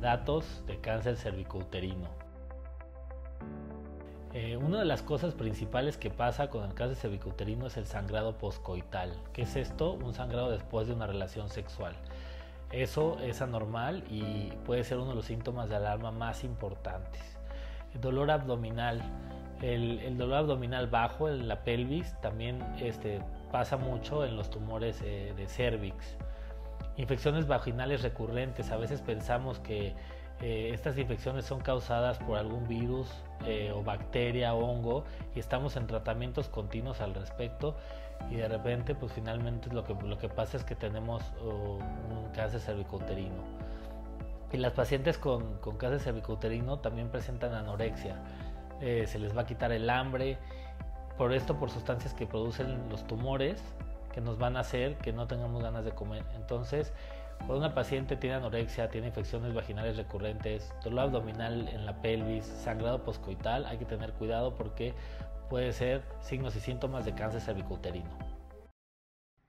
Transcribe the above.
Datos de cáncer cervicouterino. Eh, una de las cosas principales que pasa con el cáncer cervicouterino es el sangrado poscoital. ¿Qué es esto? Un sangrado después de una relación sexual. Eso es anormal y puede ser uno de los síntomas de alarma más importantes. El dolor abdominal. El, dolor abdominal bajo en la pelvis también este, pasa mucho en los tumores eh, de cervix infecciones vaginales recurrentes. A veces pensamos que eh, estas infecciones son causadas por algún virus eh, o bacteria o hongo y estamos en tratamientos continuos al respecto y de repente pues finalmente lo que, lo que pasa es que tenemos oh, un cáncer cervicouterino. Y las pacientes con, con cáncer cervicouterino también presentan anorexia. Eh, se les va a quitar el hambre, por esto por sustancias que producen los tumores que nos van a hacer que no tengamos ganas de comer. Entonces, cuando una paciente tiene anorexia, tiene infecciones vaginales recurrentes, dolor abdominal en la pelvis, sangrado poscoital, hay que tener cuidado porque puede ser signos y síntomas de cáncer cervicouterino.